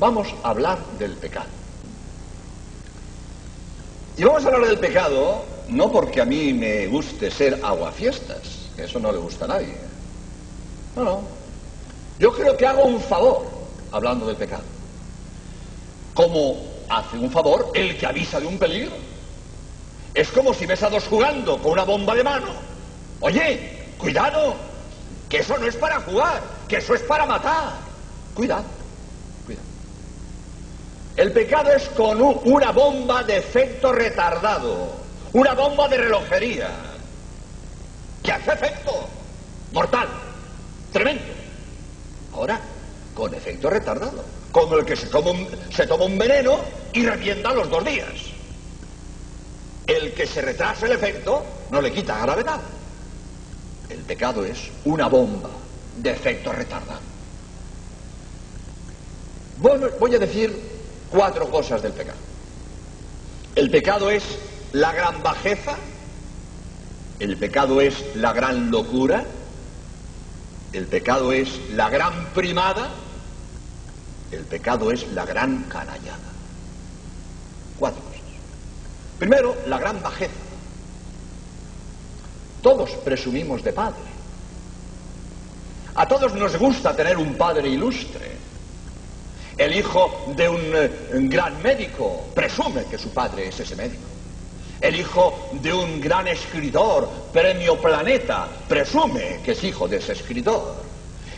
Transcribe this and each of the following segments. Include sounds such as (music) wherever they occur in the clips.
vamos a hablar del pecado. Y vamos a hablar del pecado no porque a mí me guste ser aguafiestas, que eso no le gusta a nadie. No, no. Yo creo que hago un favor hablando del pecado. Como hace un favor el que avisa de un peligro. Es como si ves a dos jugando con una bomba de mano. Oye, cuidado, que eso no es para jugar, que eso es para matar. Cuidado, cuidado. El pecado es con una bomba de efecto retardado, una bomba de relojería, que hace efecto mortal, tremendo. Ahora, con efecto retardado, como el que se toma un, veneno y revienta los dos días. El que se retrasa el efecto no le quita gravedad. El pecado es una bomba de efecto retardado. Bueno, voy a decir cuatro cosas del pecado. El pecado es la gran bajeza, el pecado es la gran locura, el pecado es la gran primada, el pecado es la gran canallada. Cuatro cosas. Primero, la gran bajeza. Todos presumimos de padre. A todos nos gusta tener un padre ilustre. El hijo de un, eh, gran médico presume que su padre es ese médico. El hijo de un gran escritor, premio Planeta, presume que es hijo de ese escritor.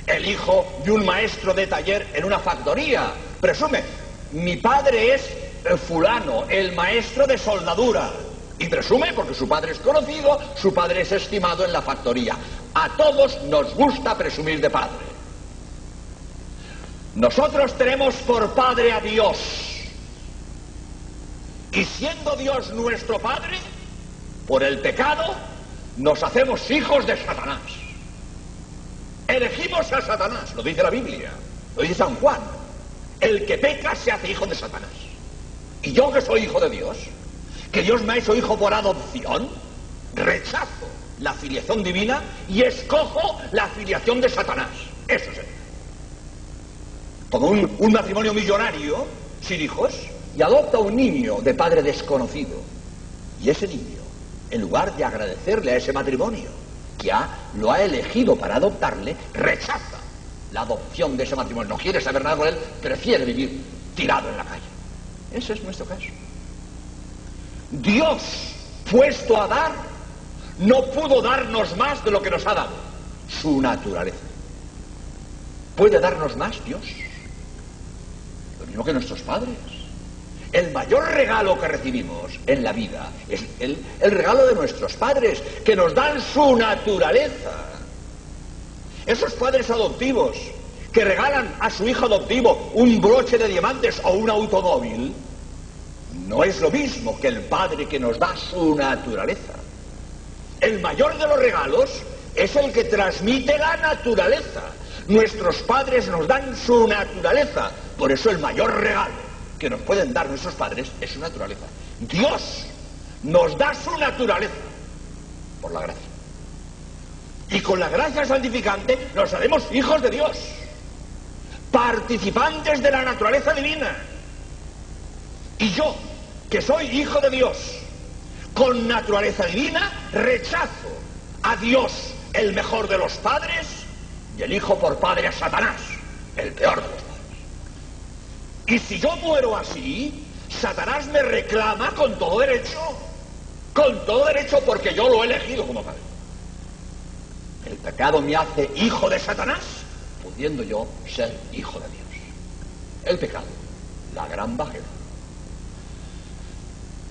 El hijo de un maestro de taller en una factoría, presume, mi padre es el fulano, el maestro de soldadura. Y presume porque su padre es conocido, su padre es estimado en la factoría. A todos nos gusta presumir de padre. Nosotros tenemos por padre a Dios. Y siendo Dios nuestro padre, por el pecado, nos hacemos hijos de Satanás. Elegimos a Satanás, lo dice la Biblia, lo dice San Juan. El que peca se hace hijo de Satanás. Y yo que soy hijo de Dios, que Dios me ha hecho hijo por adopción, rechazo la filiación divina y escojo la filiación de Satanás. Eso es Como un, un matrimonio millonario, sin hijos, y adopta un niño de padre desconocido. Y ese niño, en lugar de agradecerle a ese matrimonio, que ha, lo ha elegido para adoptarle, rechaza la adopción de ese matrimonio. No quiere saber nada con él, prefiere vivir tirado en la calle. Ese es nuestro caso. Dios, puesto a dar, no pudo darnos más de lo que nos ha dado, su naturaleza. ¿Puede darnos más Dios? Mismo que nuestros padres. El mayor regalo que recibimos en la vida es el, regalo de nuestros padres, que nos dan su naturaleza. Esos padres adoptivos que regalan a su hijo adoptivo un broche de diamantes o un automóvil, no es lo mismo que el padre que nos da su naturaleza. El mayor de los regalos es el que transmite la naturaleza. Nuestros padres nos dan su naturaleza. Por eso el mayor regalo que nos pueden dar nuestros padres es su naturaleza. Dios nos da su naturaleza por la gracia. Y con la gracia santificante nos haremos hijos de Dios, participantes de la naturaleza divina. Y yo, que soy hijo de Dios, con naturaleza divina, rechazo a Dios, el mejor de los padres, y elijo por padre a Satanás, el peor de los padres. Y si yo muero así, Satanás me reclama con todo derecho, con todo derecho porque yo lo he elegido como padre. El pecado me hace hijo de Satanás, pudiendo yo ser hijo de Dios. El pecado, la gran bajeza.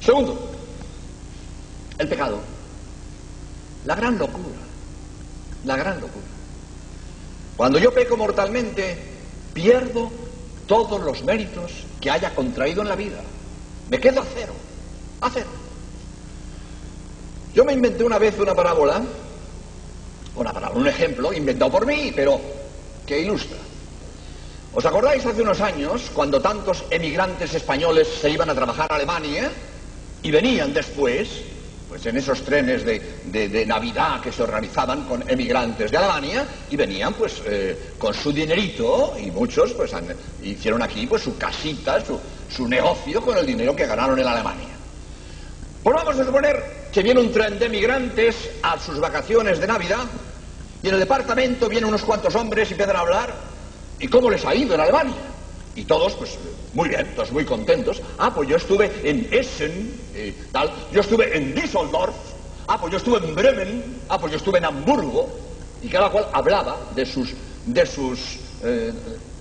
Segundo, el pecado, la gran locura, la gran locura. Cuando yo peco mortalmente, pierdo todos los méritos que haya contraído en la vida. Me quedo a cero, a cero. Yo me inventé una vez una parábola, una parábola, un ejemplo inventado por mí, pero que ilustra. ¿Os acordáis hace unos años cuando tantos emigrantes españoles se iban a trabajar a Alemania y venían después pues en esos trenes de, Navidad que se organizaban con emigrantes de Alemania y venían pues eh, con su dinerito y muchos pues hicieron aquí pues su casita, su, su negocio con el dinero que ganaron en Alemania. Pues vamos a suponer que viene un tren de emigrantes a sus vacaciones de Navidad y en el departamento vienen unos cuantos hombres y empiezan a hablar y cómo les ha ido en Alemania. Y todos, pues, muy bien, todos muy contentos. Ah, pues yo estuve en Essen, y tal. Yo estuve en Düsseldorf. Ah, pues yo estuve en Bremen. Ah, pues yo estuve en Hamburgo. Y cada cual hablaba de sus, de sus eh,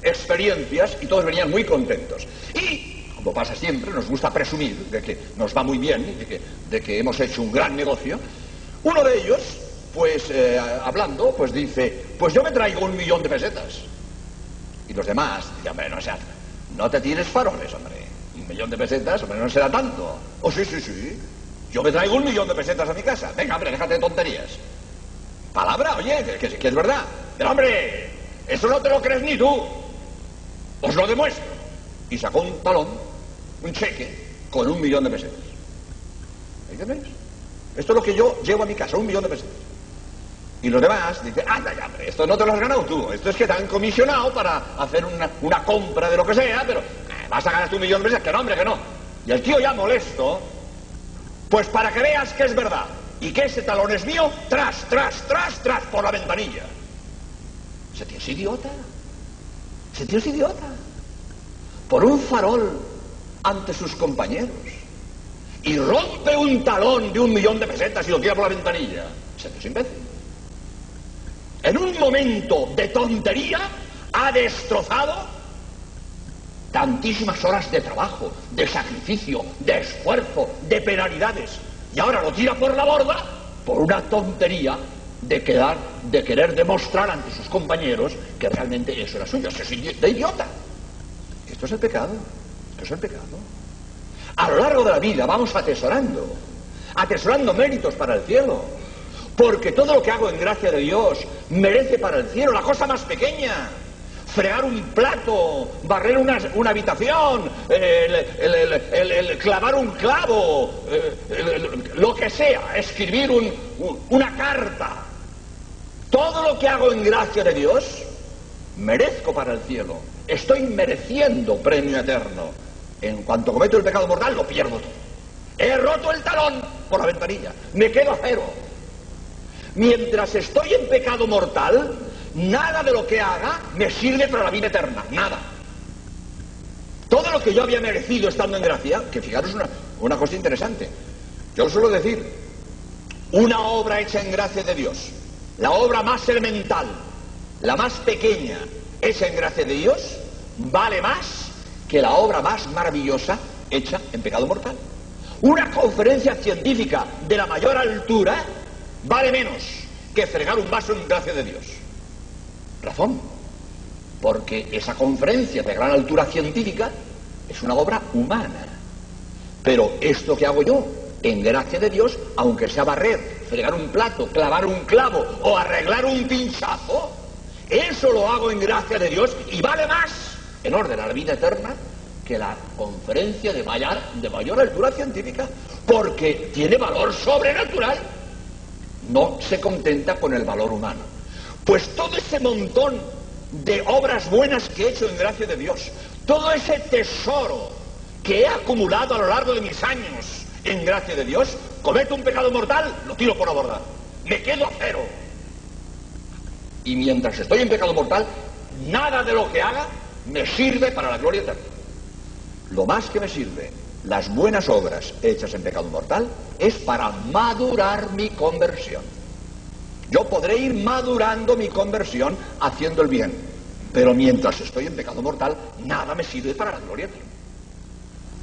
experiencias y todos venían muy contentos. Y, como pasa siempre, nos gusta presumir de que nos va muy bien, de que, de que hemos hecho un gran negocio. Uno de ellos, pues, eh, hablando, pues dice, pues yo me traigo un millón de pesetas. Y los demás, hombre, no, sea, no te tires faroles, hombre. Un millón de pesetas, hombre, no será tanto. Oh, sí, sí, sí. Yo me traigo un millón de pesetas a mi casa. Venga, hombre, déjate de tonterías. Palabra, oye, que, que, es verdad. Pero, hombre, eso no te lo crees ni tú. Os lo demuestro. Y sacó un talón, un cheque, con un millón de pesetas. ¿Ahí tenéis? Esto es lo que yo llevo a mi casa, un millón de pesetas. Y los demás dicen, anda ya, hombre, esto no te lo has ganado tú, esto es que te han comisionado para hacer una, compra de lo que sea, pero eh, vas a ganar tu millón de veces, que no, hombre, que no. Y el tío ya molesto, pues para que veas que es verdad y que ese talón es mío, tras, tras, tras, tras, por la ventanilla. Ese tío es idiota. Ese tío es idiota. Por un farol ante sus compañeros. Y rompe un talón de un millón de pesetas y lo tira por la ventanilla. Ese tío es imbécil en un momento de tontería, ha destrozado tantísimas horas de trabajo, de sacrificio, de esfuerzo, de penalidades. Y ahora lo tira por la borda por una tontería de, quedar, de querer demostrar ante sus compañeros que realmente eso era suyo. Eso es de idiota. Esto es el pecado. Esto es el pecado. A lo largo de la vida vamos atesorando, atesorando méritos para el cielo porque todo lo que hago en gracia de Dios merece para el cielo la cosa más pequeña. Fregar un plato, barrer una, habitación, clavar un clavo, lo que sea, escribir una carta. Todo lo que hago en gracia de Dios merezco para el cielo. Estoy mereciendo premio eterno. En cuanto cometo el pecado mortal, lo pierdo todo. He roto el talón por la ventanilla. Me quedo a cero. Mientras estoy en pecado mortal, nada de lo que haga me sirve para la vida eterna, nada. Todo lo que yo había merecido estando en gracia, que fijaros una, una cosa interesante, yo suelo decir, una obra hecha en gracia de Dios, la obra más elemental, la más pequeña, hecha en gracia de Dios, vale más que la obra más maravillosa hecha en pecado mortal. Una conferencia científica de la mayor altura vale menos que fregar un vaso en gracia de Dios. Razón. Porque esa conferencia de gran altura científica es una obra humana. Pero esto que hago yo, en gracia de Dios, aunque sea barrer, fregar un plato, clavar un clavo o arreglar un pinchazo, eso lo hago en gracia de Dios y vale más, en orden a la vida eterna, que la conferencia de mayor, de mayor altura científica, porque tiene valor sobrenatural no se contenta con el valor humano. Pues todo ese montón de obras buenas que he hecho en gracia de Dios, todo ese tesoro que he acumulado a lo largo de mis años en gracia de Dios, cometo un pecado mortal, lo tiro por la borda. Me quedo a cero. Y mientras estoy en pecado mortal, nada de lo que haga me sirve para la gloria eterna. Lo más que me sirve las buenas obras hechas en pecado mortal es para madurar mi conversión. Yo podré ir madurando mi conversión haciendo el bien, pero mientras estoy en pecado mortal, nada me sirve para la gloria eterna.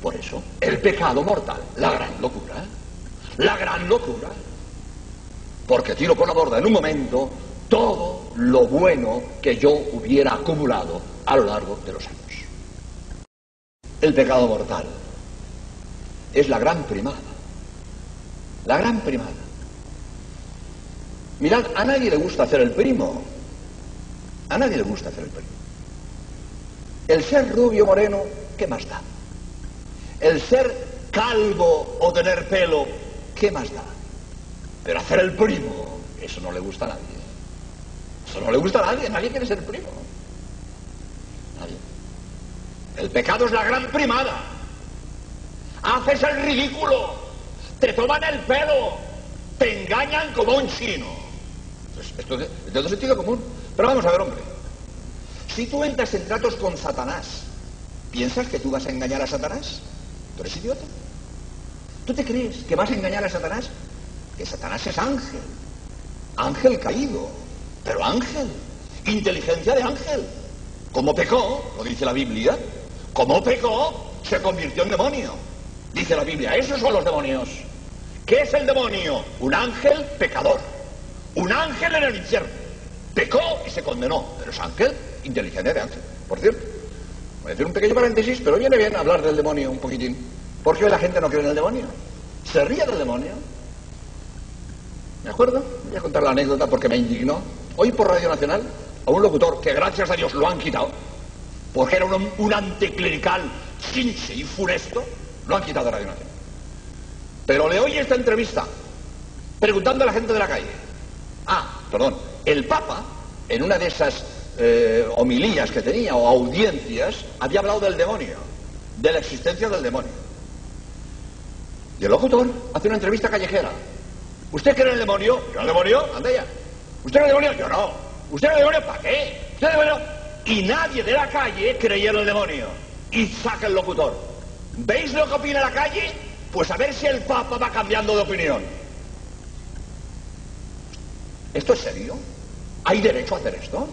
Por eso, el pecado mortal, la gran locura, la gran locura, porque tiro por la borda en un momento todo lo bueno que yo hubiera acumulado a lo largo de los años. El pecado mortal es la gran primada. La gran primada. Mirad, a nadie le gusta hacer el primo. A nadie le gusta hacer el primo. El ser rubio moreno, ¿qué más da? El ser calvo o tener pelo, ¿qué más da? Pero hacer el primo, eso no le gusta a nadie. Eso no le gusta a nadie, nadie quiere ser primo. Nadie. El pecado es la gran primada. Haces el ridículo, te toman el pelo, te engañan como un chino. Pues esto es de, de todo sentido común. Pero vamos a ver, hombre. Si tú entras en tratos con Satanás, ¿piensas que tú vas a engañar a Satanás? ¿Tú eres idiota? ¿Tú te crees que vas a engañar a Satanás? Que Satanás es ángel. Ángel caído. Pero ángel. Inteligencia de ángel. Como pecó, lo dice la Biblia, como pecó, se convirtió en demonio. Dice la Biblia, esos son los demonios. ¿Qué es el demonio? Un ángel pecador. Un ángel en el infierno. Pecó y se condenó. Pero es ángel, inteligencia de ángel. Por cierto, voy a hacer un pequeño paréntesis, pero viene bien hablar del demonio un poquitín. ¿Por qué la gente no cree en el demonio? Se ríe del demonio. ¿De acuerdo? Voy a contar la anécdota porque me indignó. Hoy por Radio Nacional, a un locutor que gracias a Dios lo han quitado, porque era un, un anticlerical chinche y funesto, lo han quitado Radio Nacional. Pero le oí esta entrevista, preguntando a la gente de la calle. Ah, perdón, el Papa, en una de esas eh, homilías que tenía o audiencias, había hablado del demonio, de la existencia del demonio. Y el locutor hace una entrevista callejera. ¿Usted cree en el demonio? ¿Yo en el demonio? Anda ya. ¿Usted cree en el demonio? Yo no. ¿Usted cree en el demonio? ¿Para qué? ¿Usted en el demonio? Y nadie de la calle creía en el demonio. Y saca el locutor. ¿Veis lo que opina la calle? Pues a ver si el Papa va cambiando de opinión. ¿Esto es serio? ¿Hay derecho a hacer esto?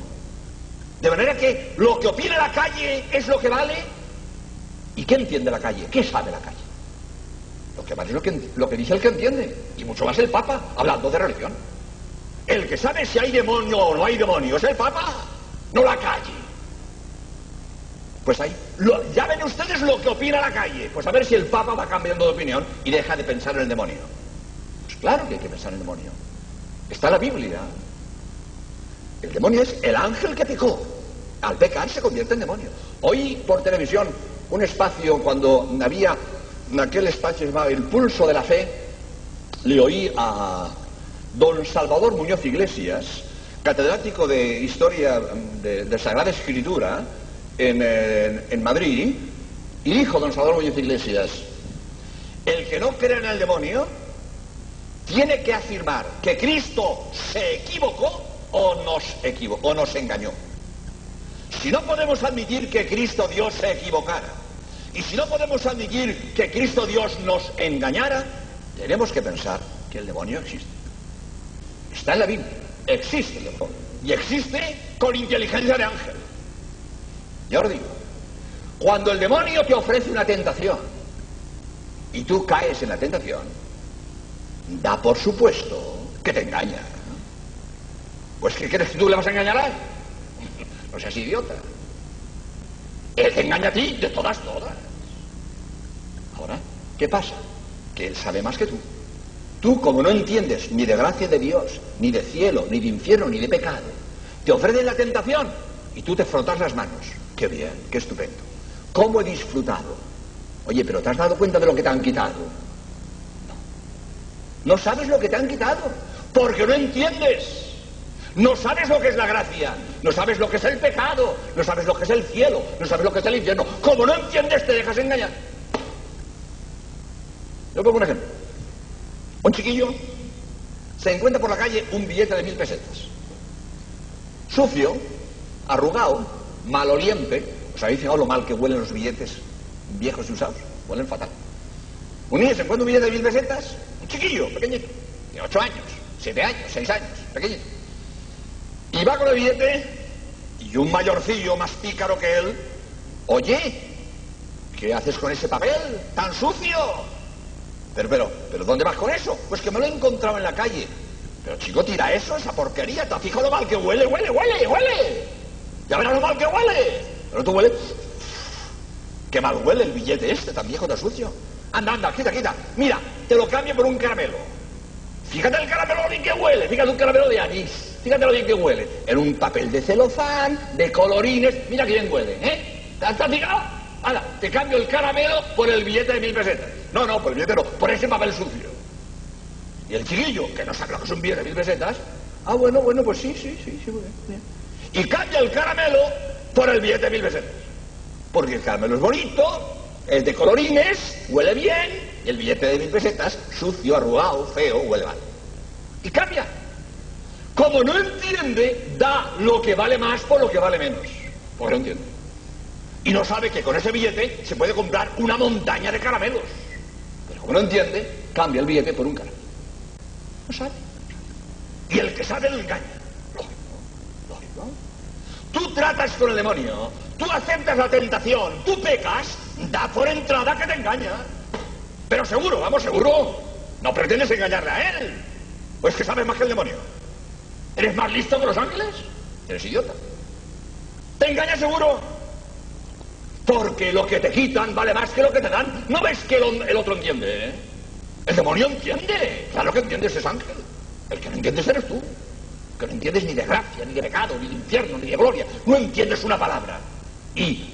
De manera que lo que opina la calle es lo que vale. ¿Y qué entiende la calle? ¿Qué sabe la calle? Lo que vale es lo que, lo que dice el que entiende. Y mucho más el Papa, hablando de religión. El que sabe si hay demonio o no hay demonio es el Papa, no la calle. Pues ahí, ya ven ustedes lo que opina la calle. Pues a ver si el Papa va cambiando de opinión y deja de pensar en el demonio. Pues claro que hay que pensar en el demonio. Está en la Biblia. El demonio es el ángel que pecó. Al pecar se convierte en demonio. Hoy por televisión, un espacio cuando había aquel espacio llamado El Pulso de la Fe, le oí a don Salvador Muñoz Iglesias, catedrático de Historia de, de Sagrada Escritura en, Madrid, y dijo don Salvador Muñoz Iglesias, el que no cree en el demonio tiene que afirmar que Cristo se equivocó o nos equivocó, o nos engañó. Si no podemos admitir que Cristo Dios se equivocara, y si no podemos admitir que Cristo Dios nos engañara, tenemos que pensar que el demonio existe. Está en la Biblia, existe el demonio, y existe con inteligencia de ángel. Digo, cuando el demonio te ofrece una tentación, y tú caes en la tentación, da por supuesto que te engaña. Pues ¿qué crees que tú le vas a engañar a él? (laughs) No seas idiota. Él te engaña a ti de todas, todas. Ahora, ¿qué pasa? Que él sabe más que tú. Tú, como no entiendes ni de gracia de Dios, ni de cielo, ni de infierno, ni de pecado, te ofrecen la tentación y tú te frotas las manos. Qué bien, qué estupendo. ¿Cómo he disfrutado? Oye, pero ¿te has dado cuenta de lo que te han quitado? No sabes lo que te han quitado, porque no entiendes. No sabes lo que es la gracia, no sabes lo que es el pecado, no sabes lo que es el cielo, no sabes lo que es el infierno. Como no entiendes, te dejas engañar. Yo pongo un ejemplo. Un chiquillo se encuentra por la calle un billete de mil pesetas. Sucio, arrugado, maloliente. ¿Os habéis fijado lo mal que huelen los billetes viejos y usados? Huelen fatal. Un niño se encuentra un billete de mil pesetas, un chiquillo, pequeñito, de ocho años, siete años, seis años, pequeñito. Y va con el billete y un mayorcillo más pícaro que él, oye, ¿qué haces con ese papel tan sucio? Pero, pero, pero, ¿dónde vas con eso? Pues que me lo he encontrado en la calle. Pero chico, tira eso, esa porquería, ¿te fijado lo mal que huele? Huele, huele, huele. Ya verás lo mal que huele. Pero tú huele. Qué mal huele el billete este, tan viejo, tan sucio. Anda, anda, quita, quita. Mira, te lo cambio por un caramelo. Fíjate el caramelo bien que huele, fíjate un caramelo de anís. Fíjate lo bien que huele. En un papel de celofán, de colorines. Mira que bien huele, ¿eh? ¿Te has fijado? Anda, te cambio el caramelo por el billete de mil pesetas. No, no, por el billete no, por ese papel sucio. Y el chiquillo, que no sabe lo que es un billete de mil pesetas, ah, bueno, bueno, pues sí, sí, sí, sí, bien. Y cambia el caramelo por el billete de mil pesetas. Porque el caramelo es bonito, es de colorines, huele bien, y el billete de mil pesetas, sucio, arrugado, feo, huele mal. Y cambia. Como no entiende, da lo que vale más por lo que vale menos. Pues no entiende. Y no sabe que con ese billete se puede comprar una montaña de caramelos. Pero como no entiende, cambia el billete por un caramelo. No sabe. Y el que sabe lo engaña. Tú tratas con el demonio, tú aceptas la tentación, tú pecas, da por entrada que te engaña. Pero seguro, vamos, seguro. No pretendes engañarle a él. ¿O es que sabes más que el demonio? ¿Eres más listo que los ángeles? Eres idiota. ¿Te engaña seguro? Porque lo que te quitan vale más que lo que te dan. ¿No ves que el, otro entiende? Eh? El demonio entiende. Claro que entiendes es ángel. El que no entiendes eres tú. Que no entiendes ni de gracia, ni de pecado, ni de infierno, ni de gloria. No entiendes una palabra. Y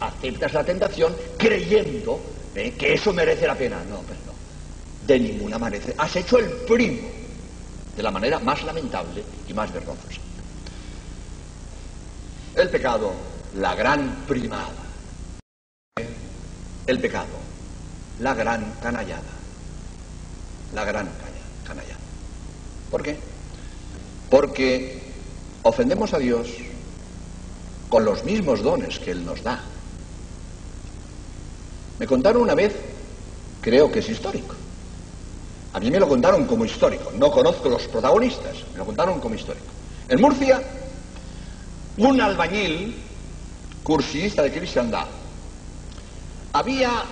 aceptas la tentación creyendo ¿eh? que eso merece la pena. No, pero no. De ninguna manera. Has hecho el primo de la manera más lamentable y más vergonzosa. El pecado, la gran primada. El pecado, la gran canallada. La gran canallada. ¿Por qué? Porque ofendemos a Dios con los mismos dones que Él nos da. Me contaron una vez, creo que es histórico. A mí me lo contaron como histórico. No conozco los protagonistas, me lo contaron como histórico. En Murcia, un albañil, cursista de cristiandad, había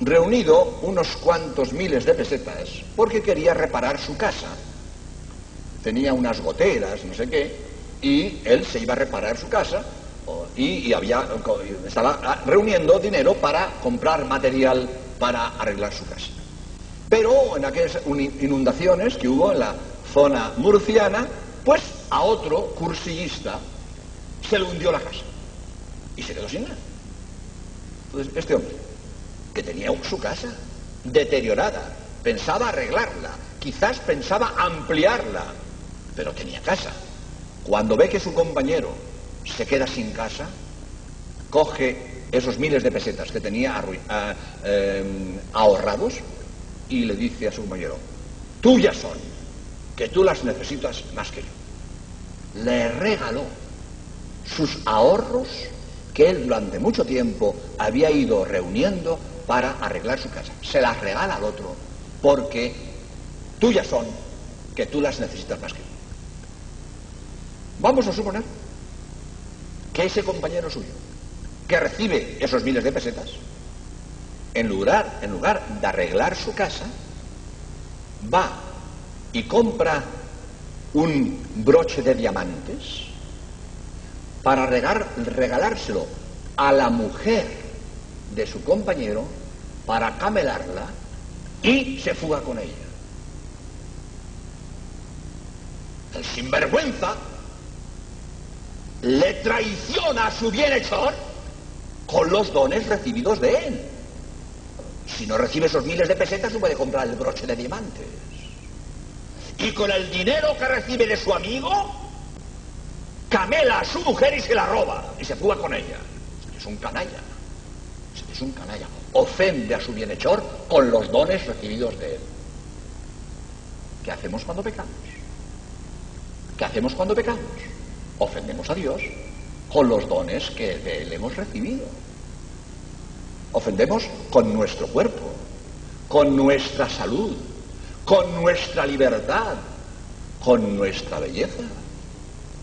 reunido unos cuantos miles de pesetas porque quería reparar su casa. Tenía unas goteras, no sé qué, y él se iba a reparar su casa y, había, estaba reuniendo dinero para comprar material para arreglar su casa. Pero en aquellas inundaciones que hubo en la zona murciana, pues a otro cursillista se le hundió la casa y se quedó sin nada. Entonces, este hombre, que tenía su casa deteriorada, pensaba arreglarla, quizás pensaba ampliarla, pero tenía casa. Cuando ve que su compañero se queda sin casa, coge esos miles de pesetas que tenía em, ahorrados y le dice a su compañero, tuyas son, que tú las necesitas más que yo. Le regaló sus ahorros que él durante mucho tiempo había ido reuniendo para arreglar su casa. Se las regala al otro porque tuyas son, que tú las necesitas más que yo. Vamos a suponer que ese compañero suyo, que recibe esos miles de pesetas, en lugar, en lugar de arreglar su casa, va y compra un broche de diamantes para regalárselo a la mujer de su compañero para camelarla y se fuga con ella. El sinvergüenza le traiciona a su bienhechor con los dones recibidos de él. Si no recibe esos miles de pesetas, no puede comprar el broche de diamantes. Y con el dinero que recibe de su amigo, camela a su mujer y se la roba y se fuga con ella. Es un canalla. Es un canalla. Ofende a su bienhechor con los dones recibidos de él. ¿Qué hacemos cuando pecamos? ¿Qué hacemos cuando pecamos? Ofendemos a Dios con los dones que de Él hemos recibido. Ofendemos con nuestro cuerpo, con nuestra salud, con nuestra libertad, con nuestra belleza.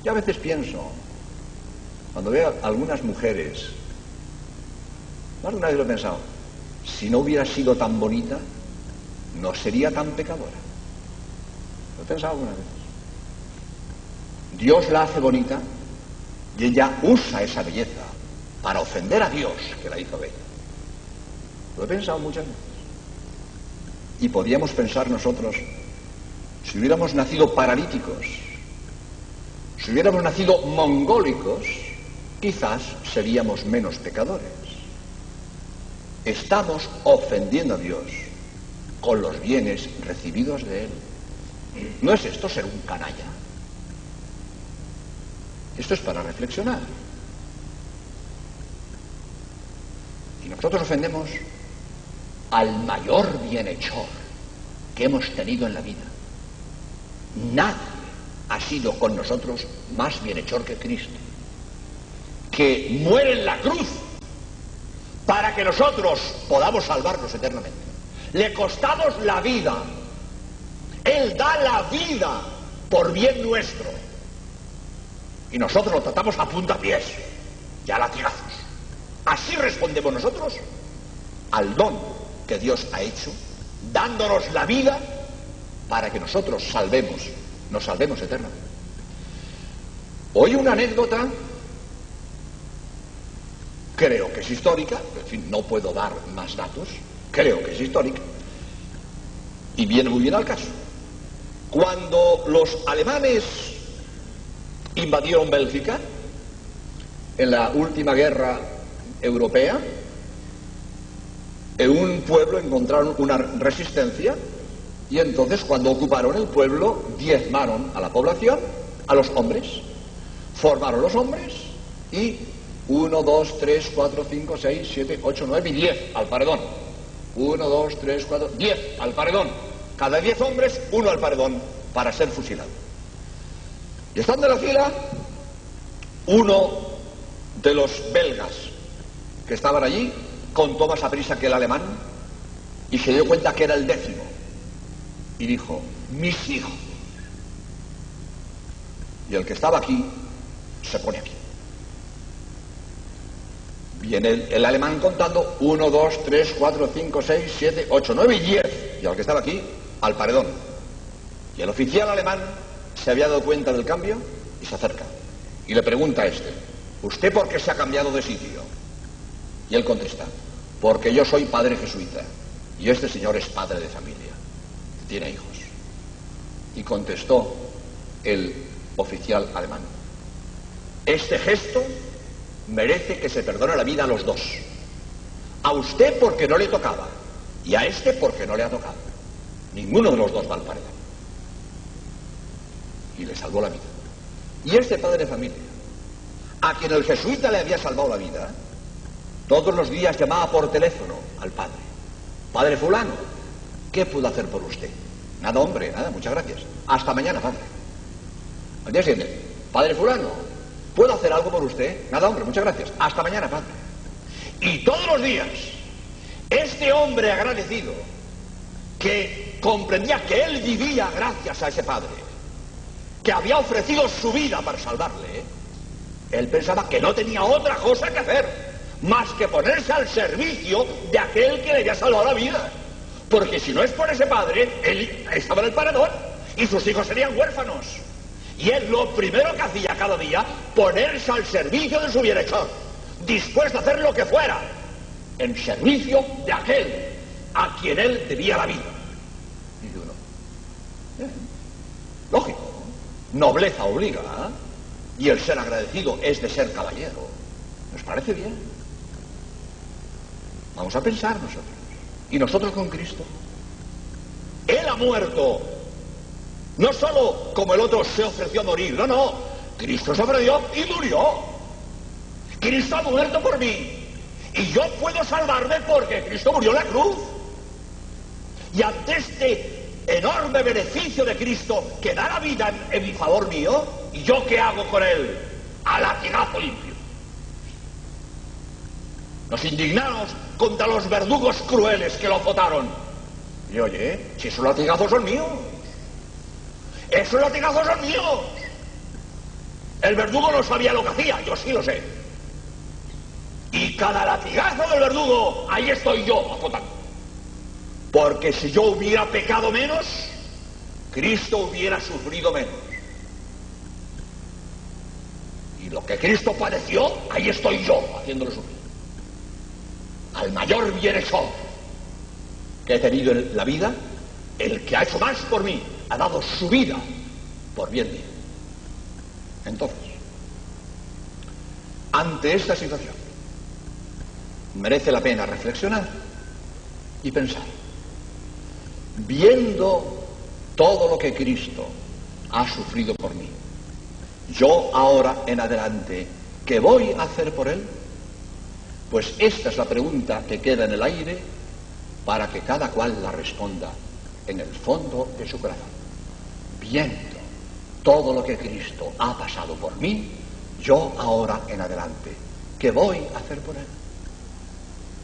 Yo a veces pienso, cuando veo a algunas mujeres, más de una vez lo he pensado, si no hubiera sido tan bonita, no sería tan pecadora. Lo he pensado alguna vez. Dios la hace bonita y ella usa esa belleza para ofender a Dios que la hizo bella. Lo he pensado muchas veces. Y podríamos pensar nosotros, si hubiéramos nacido paralíticos, si hubiéramos nacido mongólicos, quizás seríamos menos pecadores. Estamos ofendiendo a Dios con los bienes recibidos de Él. ¿No es esto ser un canalla? Esto es para reflexionar. Y nosotros ofendemos al mayor bienhechor que hemos tenido en la vida. Nadie ha sido con nosotros más bienhechor que Cristo, que muere en la cruz para que nosotros podamos salvarnos eternamente. Le costamos la vida. Él da la vida por bien nuestro. Y nosotros lo tratamos a puntapiés y a latigazos. Así respondemos nosotros al don que Dios ha hecho, dándonos la vida para que nosotros salvemos, nos salvemos eternamente. Hoy una anécdota, creo que es histórica, en fin, no puedo dar más datos, creo que es histórica, y viene muy bien al caso. Cuando los alemanes invadieron Bélgica, en la última guerra europea, en un pueblo encontraron una resistencia y entonces cuando ocuparon el pueblo diezmaron a la población, a los hombres, formaron los hombres y 1, 2, 3, 4, 5, 6, 7, 8, 9 y 10 al paredón. 1, 2, 3, 4, 10 al paredón. Cada 10 hombres, uno al paredón para ser fusilado. Y estando en la fila, uno de los belgas que estaban allí contó más a prisa que el alemán y se dio cuenta que era el décimo. Y dijo, mis hijos. Y el que estaba aquí se pone aquí. Viene el, alemán contando 1, 2, 3, 4, 5, 6, 7, 8, 9 y 10. Y al que estaba aquí, al paredón. Y el oficial alemán se había dado cuenta del cambio y se acerca. Y le pregunta a este, ¿usted por qué se ha cambiado de sitio? Y él contesta, porque yo soy padre jesuita y este señor es padre de familia, tiene hijos. Y contestó el oficial alemán, este gesto merece que se perdone la vida a los dos. A usted porque no le tocaba y a este porque no le ha tocado. Ninguno de los dos va al paredón. Y le salvó la vida. Y este padre de familia, a quien el jesuita le había salvado la vida, todos los días llamaba por teléfono al padre. Padre fulano, ¿qué puedo hacer por usted? Nada, hombre, nada, muchas gracias. Hasta mañana, padre. Al día siguiente, padre fulano, ¿puedo hacer algo por usted? Nada, hombre, muchas gracias. Hasta mañana, padre. Y todos los días, este hombre agradecido, que comprendía que él vivía gracias a ese padre, que había ofrecido su vida para salvarle, él pensaba que no tenía otra cosa que hacer más que ponerse al servicio de aquel que le había salvado la vida. Porque si no es por ese padre, él estaba en el parador y sus hijos serían huérfanos. Y él lo primero que hacía cada día, ponerse al servicio de su bienhechor, dispuesto a hacer lo que fuera, en servicio de aquel a quien él debía la vida. Y uno, eh, nobleza obliga, ¿eh? y el ser agradecido es de ser caballero. ¿Nos parece bien? Vamos a pensar nosotros. Y nosotros con Cristo. Él ha muerto. No solo como el otro se ofreció a morir, no, no. Cristo se ofreció y murió. Cristo ha muerto por mí. Y yo puedo salvarme porque Cristo murió en la cruz. Y ante este enorme beneficio de Cristo que da la vida en, mi favor mío, ¿y yo qué hago con él? A latigazo limpio. Nos indignamos contra los verdugos crueles que lo azotaron. Y oye, si esos latigazos son míos. Esos latigazos son míos. El verdugo no sabía lo que hacía, yo sí lo sé. Y cada latigazo del verdugo, ahí estoy yo azotando. Porque si yo hubiera pecado menos, Cristo hubiera sufrido menos. Y lo que Cristo padeció, ahí estoy yo haciéndolo sufrir al mayor bienhechor que he tenido en la vida, el que ha hecho más por mí, ha dado su vida por bien mío. Entonces, ante esta situación, merece la pena reflexionar y pensar, viendo todo lo que Cristo ha sufrido por mí, yo ahora en adelante, ¿qué voy a hacer por Él? Pues esta es la pregunta que queda en el aire para que cada cual la responda en el fondo de su corazón. Viendo todo lo que Cristo ha pasado por mí, yo ahora en adelante, ¿qué voy a hacer por Él?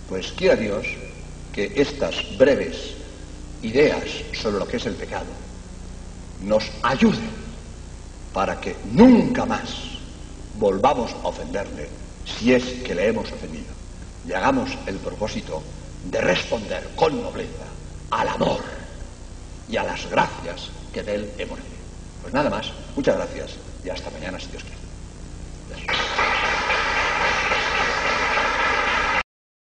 Pues quiera Dios que estas breves ideas sobre lo que es el pecado nos ayuden para que nunca más volvamos a ofenderle si es que le hemos ofendido y hagamos el propósito de responder con nobleza al amor y a las gracias que de él hemos recibido. Pues nada más, muchas gracias y hasta mañana si Dios quiere.